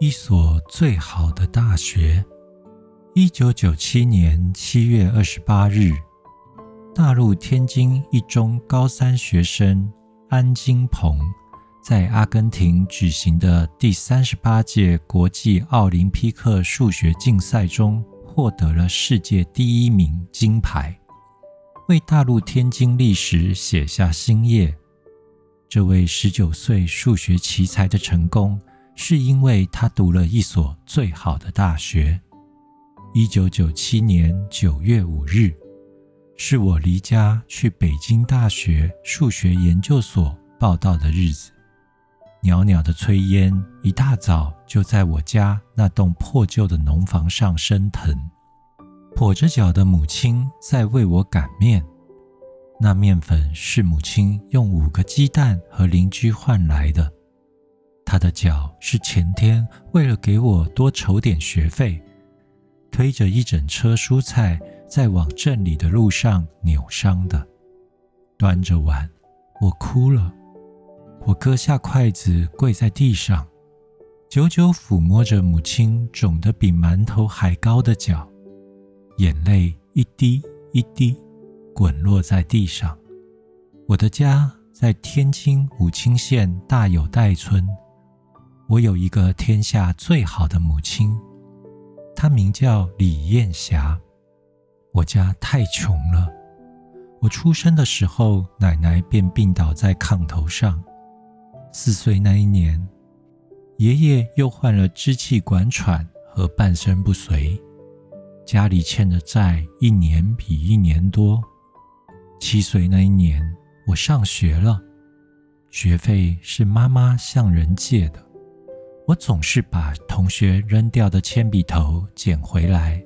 一所最好的大学。一九九七年七月二十八日，大陆天津一中高三学生安金鹏，在阿根廷举行的第三十八届国际奥林匹克数学竞赛中，获得了世界第一名金牌，为大陆天津历史写下新页。这位十九岁数学奇才的成功。是因为他读了一所最好的大学。一九九七年九月五日，是我离家去北京大学数学研究所报道的日子。袅袅的炊烟一大早就在我家那栋破旧的农房上升腾。跛着脚的母亲在为我擀面，那面粉是母亲用五个鸡蛋和邻居换来的。他的脚是前天为了给我多筹点学费，推着一整车蔬菜在往镇里的路上扭伤的。端着碗，我哭了。我割下筷子，跪在地上，久久抚摸着母亲肿得比馒头还高的脚，眼泪一滴一滴滚落在地上。我的家在天津武清县大有代村。我有一个天下最好的母亲，她名叫李艳霞。我家太穷了，我出生的时候，奶奶便病倒在炕头上。四岁那一年，爷爷又患了支气管喘和半身不遂，家里欠的债一年比一年多。七岁那一年，我上学了，学费是妈妈向人借的。我总是把同学扔掉的铅笔头捡回来，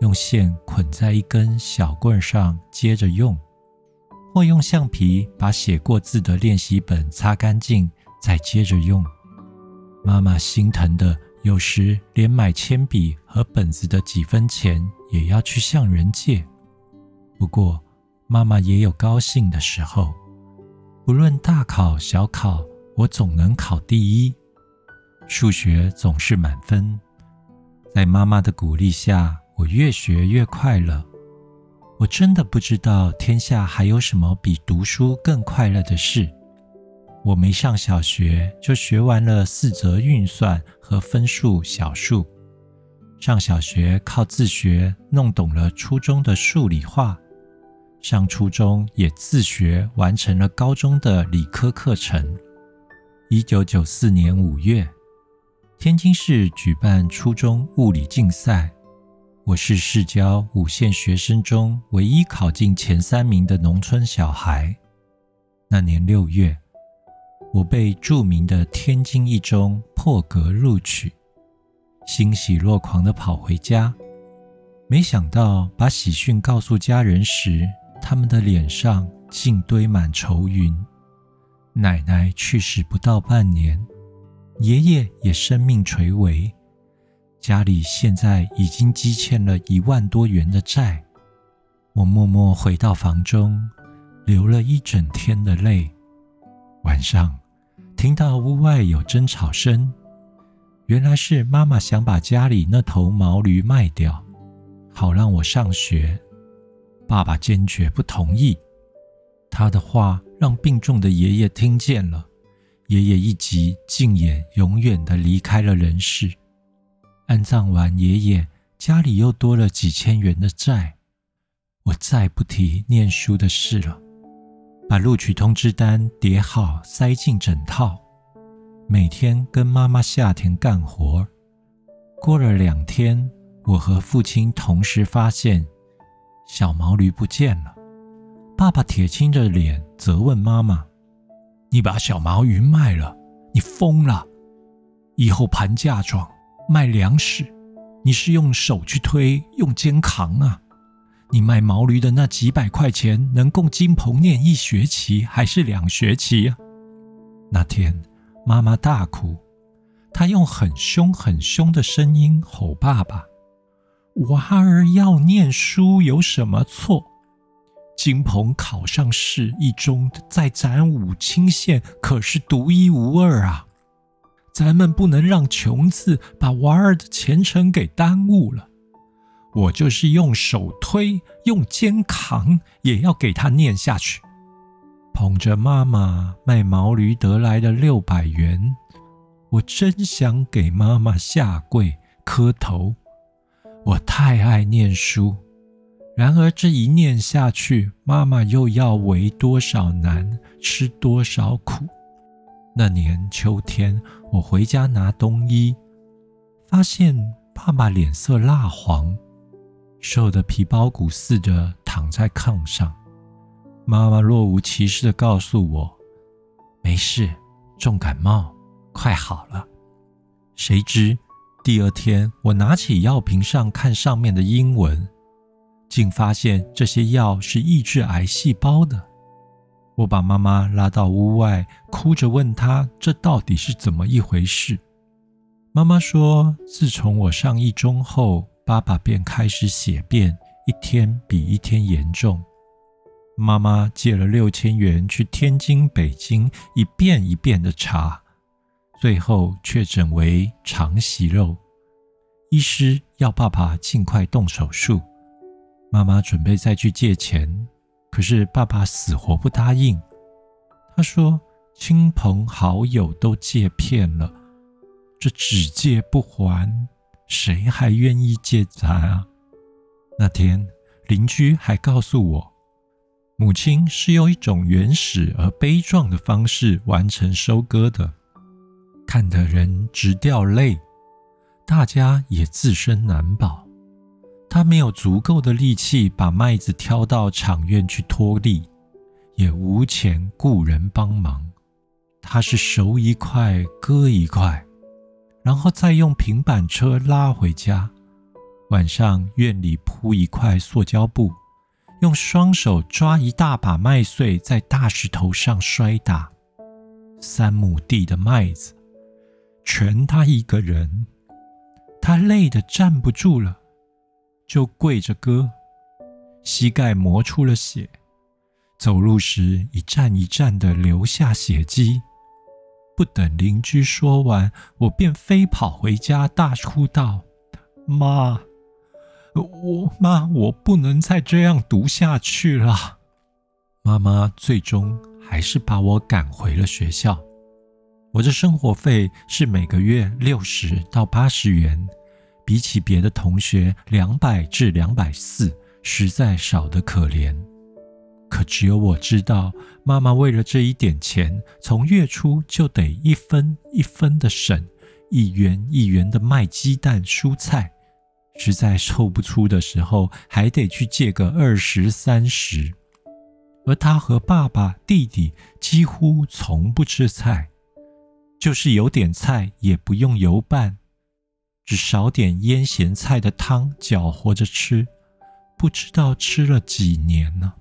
用线捆在一根小棍上接着用，或用橡皮把写过字的练习本擦干净再接着用。妈妈心疼的，有时连买铅笔和本子的几分钱也要去向人借。不过，妈妈也有高兴的时候，不论大考小考，我总能考第一。数学总是满分，在妈妈的鼓励下，我越学越快乐。我真的不知道天下还有什么比读书更快乐的事。我没上小学就学完了四则运算和分数小数，上小学靠自学弄懂了初中的数理化，上初中也自学完成了高中的理科课程。一九九四年五月。天津市举办初中物理竞赛，我是市郊五县学生中唯一考进前三名的农村小孩。那年六月，我被著名的天津一中破格录取，欣喜若狂地跑回家。没想到把喜讯告诉家人时，他们的脸上竟堆满愁云。奶奶去世不到半年。爷爷也生命垂危，家里现在已经积欠了一万多元的债。我默默回到房中，流了一整天的泪。晚上听到屋外有争吵声，原来是妈妈想把家里那头毛驴卖掉，好让我上学。爸爸坚决不同意，他的话让病重的爷爷听见了。爷爷一急，竟也永远的离开了人世。安葬完爷爷，家里又多了几千元的债。我再不提念书的事了，把录取通知单叠好，塞进枕套，每天跟妈妈下田干活。过了两天，我和父亲同时发现小毛驴不见了。爸爸铁青着脸责问妈妈。你把小毛鱼卖了，你疯了！以后盘嫁妆卖粮食，你是用手去推，用肩扛啊？你卖毛驴的那几百块钱，能供金鹏念一学期还是两学期啊？那天妈妈大哭，她用很凶很凶的声音吼爸爸：“娃儿要念书有什么错？”金鹏考上市一中，在咱武清县可是独一无二啊！咱们不能让穷字把娃儿的前程给耽误了。我就是用手推，用肩扛，也要给他念下去。捧着妈妈卖毛驴得来的六百元，我真想给妈妈下跪磕头。我太爱念书，然而这一念下去，妈妈又要为多少难，吃多少苦。那年秋天，我回家拿冬衣，发现爸爸脸色蜡黄。瘦得皮包骨似的躺在炕上，妈妈若无其事的告诉我：“没事，重感冒，快好了。”谁知第二天，我拿起药瓶上看上面的英文，竟发现这些药是抑制癌细胞的。我把妈妈拉到屋外，哭着问她：“这到底是怎么一回事？”妈妈说：“自从我上一中后。”爸爸便开始血便，一天比一天严重。妈妈借了六千元去天津、北京一遍一遍的查，最后确诊为肠息肉。医师要爸爸尽快动手术。妈妈准备再去借钱，可是爸爸死活不答应。他说：“亲朋好友都借骗了，这只借不还。”谁还愿意借咱啊？那天邻居还告诉我，母亲是用一种原始而悲壮的方式完成收割的，看得人直掉泪。大家也自身难保，他没有足够的力气把麦子挑到场院去脱粒，也无钱雇人帮忙。他是熟一块割一块。然后再用平板车拉回家。晚上院里铺一块塑胶布，用双手抓一大把麦穗，在大石头上摔打。三亩地的麦子，全他一个人。他累得站不住了，就跪着割，膝盖磨出了血，走路时一站一站的留下血迹。不等邻居说完，我便飞跑回家，大哭道：“妈，我妈，我不能再这样读下去了。”妈妈最终还是把我赶回了学校。我的生活费是每个月六十到八十元，比起别的同学两百至两百四，实在少得可怜。可只有我知道，妈妈为了这一点钱，从月初就得一分一分的省，一元一元的卖鸡蛋、蔬菜，实在凑不出的时候，还得去借个二十三十。而他和爸爸、弟弟几乎从不吃菜，就是有点菜也不用油拌，只少点腌咸菜的汤搅和着吃，不知道吃了几年呢。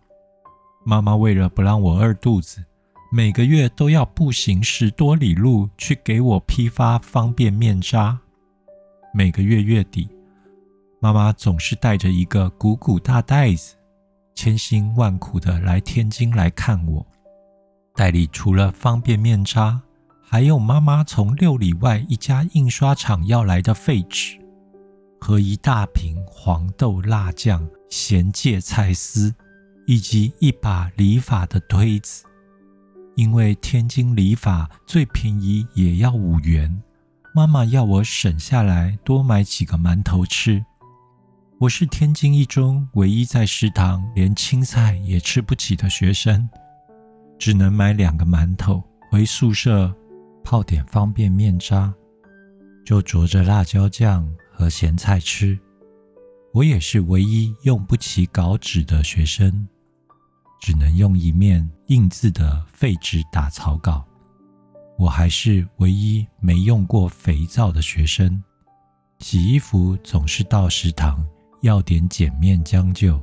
妈妈为了不让我饿肚子，每个月都要步行十多里路去给我批发方便面渣。每个月月底，妈妈总是带着一个鼓鼓大袋子，千辛万苦的来天津来看我。袋里除了方便面渣，还有妈妈从六里外一家印刷厂要来的废纸，和一大瓶黄豆辣酱咸芥菜丝。以及一把理发的推子，因为天津理发最便宜也要五元。妈妈要我省下来多买几个馒头吃。我是天津一中唯一在食堂连青菜也吃不起的学生，只能买两个馒头回宿舍泡点方便面渣，就着着辣椒酱和咸菜吃。我也是唯一用不起稿纸的学生。只能用一面印字的废纸打草稿。我还是唯一没用过肥皂的学生。洗衣服总是到食堂要点碱面将就。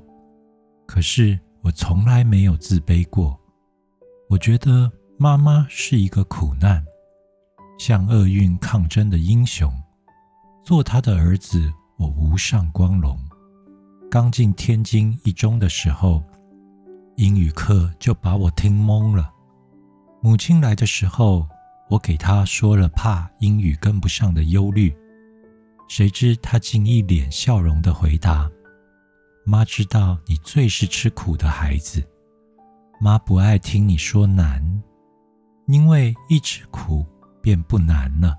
可是我从来没有自卑过。我觉得妈妈是一个苦难，向厄运抗争的英雄。做他的儿子，我无上光荣。刚进天津一中的时候。英语课就把我听懵了。母亲来的时候，我给他说了怕英语跟不上的忧虑，谁知他竟一脸笑容的回答：“妈知道你最是吃苦的孩子，妈不爱听你说难，因为一吃苦便不难了。”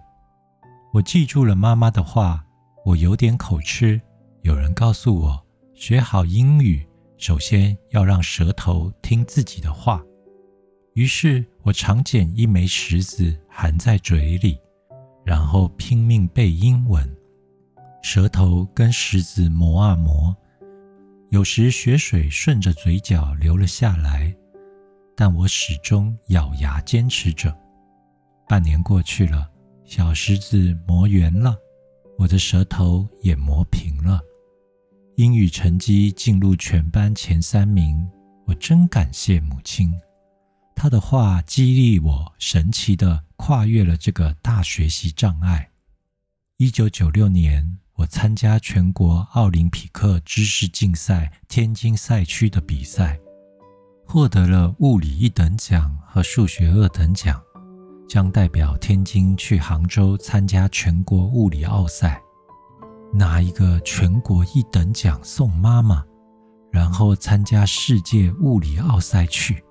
我记住了妈妈的话，我有点口吃。有人告诉我，学好英语，首先要让舌头听自己的话。于是我常捡一枚石子含在嘴里，然后拼命背英文，舌头跟石子磨啊磨，有时血水顺着嘴角流了下来，但我始终咬牙坚持着。半年过去了，小石子磨圆了，我的舌头也磨平了，英语成绩进入全班前三名，我真感谢母亲。他的话激励我，神奇的跨越了这个大学习障碍。一九九六年，我参加全国奥林匹克知识竞赛天津赛区的比赛，获得了物理一等奖和数学二等奖，将代表天津去杭州参加全国物理奥赛，拿一个全国一等奖送妈妈，然后参加世界物理奥赛去。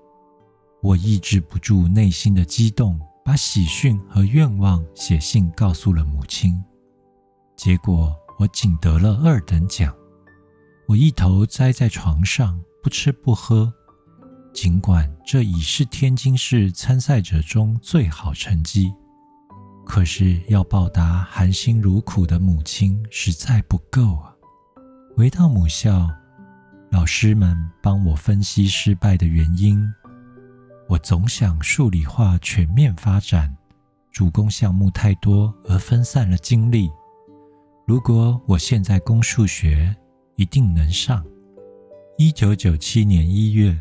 我抑制不住内心的激动，把喜讯和愿望写信告诉了母亲。结果我仅得了二等奖。我一头栽在床上，不吃不喝。尽管这已是天津市参赛者中最好成绩，可是要报答含辛茹苦的母亲实在不够啊！回到母校，老师们帮我分析失败的原因。我总想数理化全面发展，主攻项目太多而分散了精力。如果我现在攻数学，一定能上。一九九七年一月，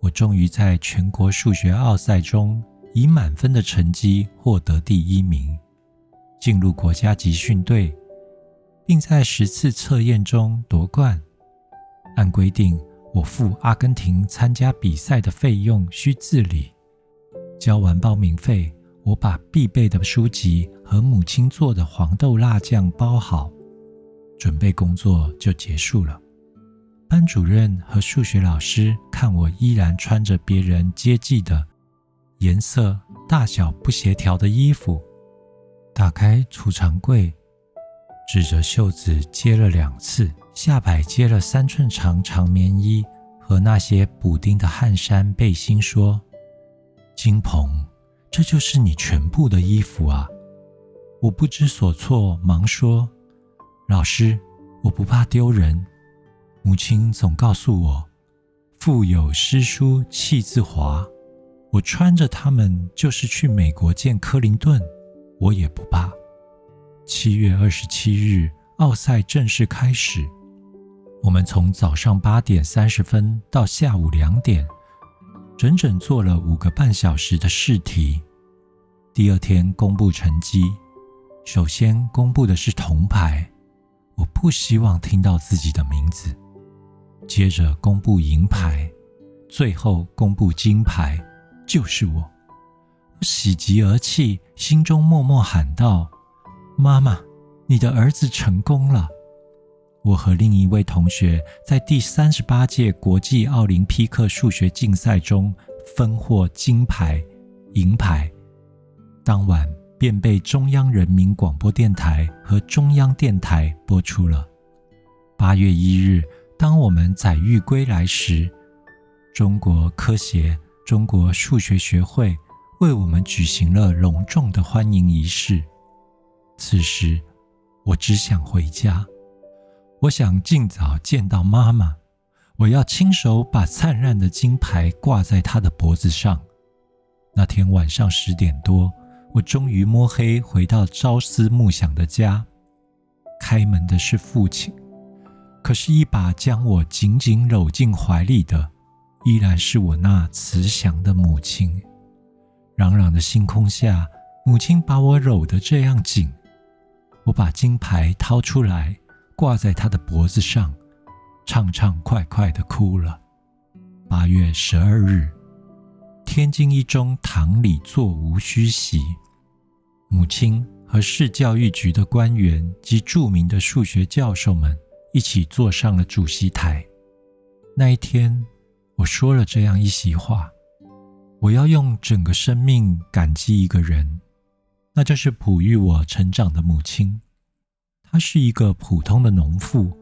我终于在全国数学奥赛中以满分的成绩获得第一名，进入国家集训队，并在十次测验中夺冠。按规定。我付阿根廷参加比赛的费用需自理。交完报名费，我把必备的书籍和母亲做的黄豆辣酱包好，准备工作就结束了。班主任和数学老师看我依然穿着别人接济的颜色、大小不协调的衣服，打开储藏柜，指着袖子接了两次。下摆接了三寸长长棉衣和那些补丁的汗衫背心，说：“金鹏，这就是你全部的衣服啊！”我不知所措，忙说：“老师，我不怕丢人。母亲总告诉我，腹有诗书气自华。我穿着它们就是去美国见克林顿，我也不怕。”七月二十七日，奥赛正式开始。我们从早上八点三十分到下午两点，整整做了五个半小时的试题。第二天公布成绩，首先公布的是铜牌，我不希望听到自己的名字。接着公布银牌，最后公布金牌，就是我。我喜极而泣，心中默默喊道：“妈妈，你的儿子成功了。”我和另一位同学在第三十八届国际奥林匹克数学竞赛中分获金牌、银牌，当晚便被中央人民广播电台和中央电台播出了。八月一日，当我们载誉归来时，中国科协、中国数学学会为我们举行了隆重的欢迎仪式。此时，我只想回家。我想尽早见到妈妈，我要亲手把灿烂的金牌挂在她的脖子上。那天晚上十点多，我终于摸黑回到朝思暮想的家。开门的是父亲，可是，一把将我紧紧搂进怀里的，依然是我那慈祥的母亲。朗朗的星空下，母亲把我搂得这样紧，我把金牌掏出来。挂在他的脖子上，畅畅快快的哭了。八月十二日，天津一中堂里座无虚席，母亲和市教育局的官员及著名的数学教授们一起坐上了主席台。那一天，我说了这样一席话：我要用整个生命感激一个人，那就是哺育我成长的母亲。她是一个普通的农妇，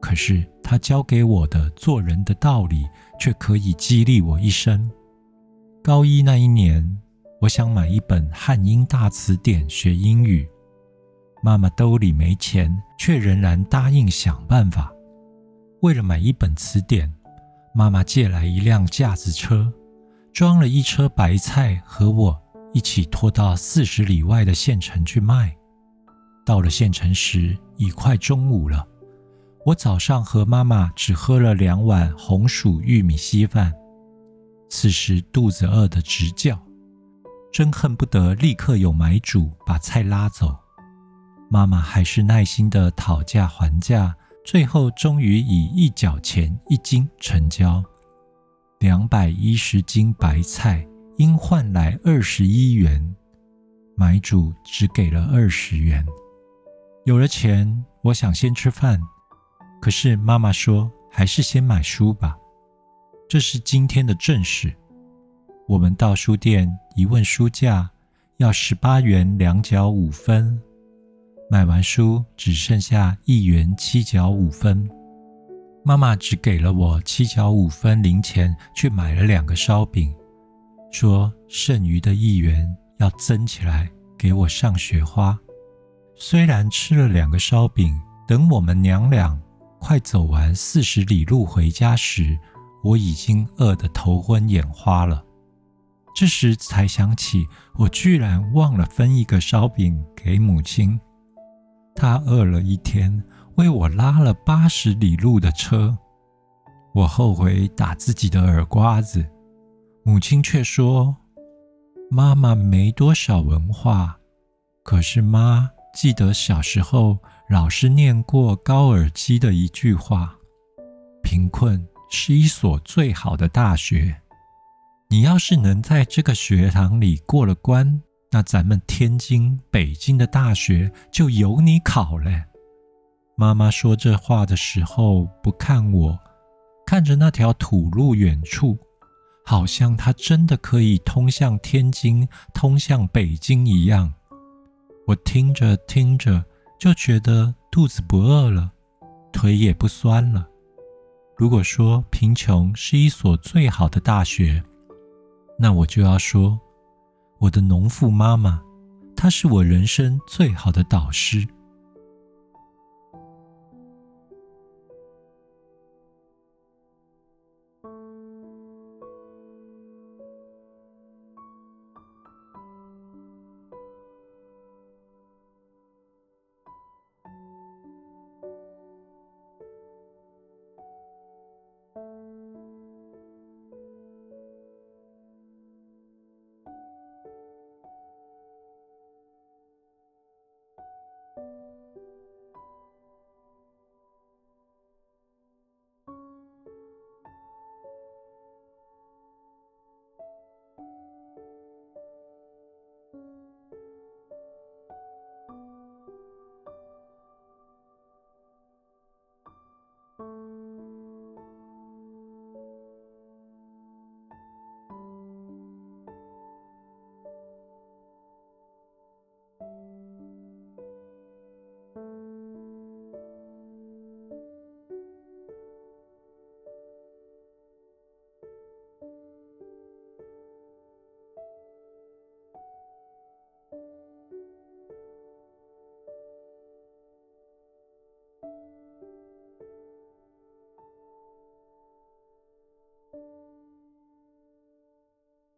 可是她教给我的做人的道理，却可以激励我一生。高一那一年。我想买一本汉英大词典学英语，妈妈兜里没钱，却仍然答应想办法。为了买一本词典，妈妈借来一辆架子车，装了一车白菜，和我一起拖到四十里外的县城去卖。到了县城时，已快中午了。我早上和妈妈只喝了两碗红薯玉米稀饭，此时肚子饿得直叫。真恨不得立刻有买主把菜拉走。妈妈还是耐心的讨价还价，最后终于以一角钱一斤成交。两百一十斤白菜应换来二十一元，买主只给了二十元。有了钱，我想先吃饭，可是妈妈说还是先买书吧，这是今天的正事。我们到书店一问书价，要十八元两角五分。买完书只剩下一元七角五分。妈妈只给了我七角五分零钱，去买了两个烧饼，说剩余的一元要增起来给我上学花。虽然吃了两个烧饼，等我们娘俩快走完四十里路回家时，我已经饿得头昏眼花了。这时才想起，我居然忘了分一个烧饼给母亲。他饿了一天，为我拉了八十里路的车。我后悔打自己的耳瓜子，母亲却说：“妈妈没多少文化，可是妈记得小时候老师念过高尔基的一句话：‘贫困是一所最好的大学。’”你要是能在这个学堂里过了关，那咱们天津、北京的大学就由你考了。妈妈说这话的时候不看我，看着那条土路远处，好像它真的可以通向天津、通向北京一样。我听着听着就觉得肚子不饿了，腿也不酸了。如果说贫穷是一所最好的大学，那我就要说，我的农妇妈妈，她是我人生最好的导师。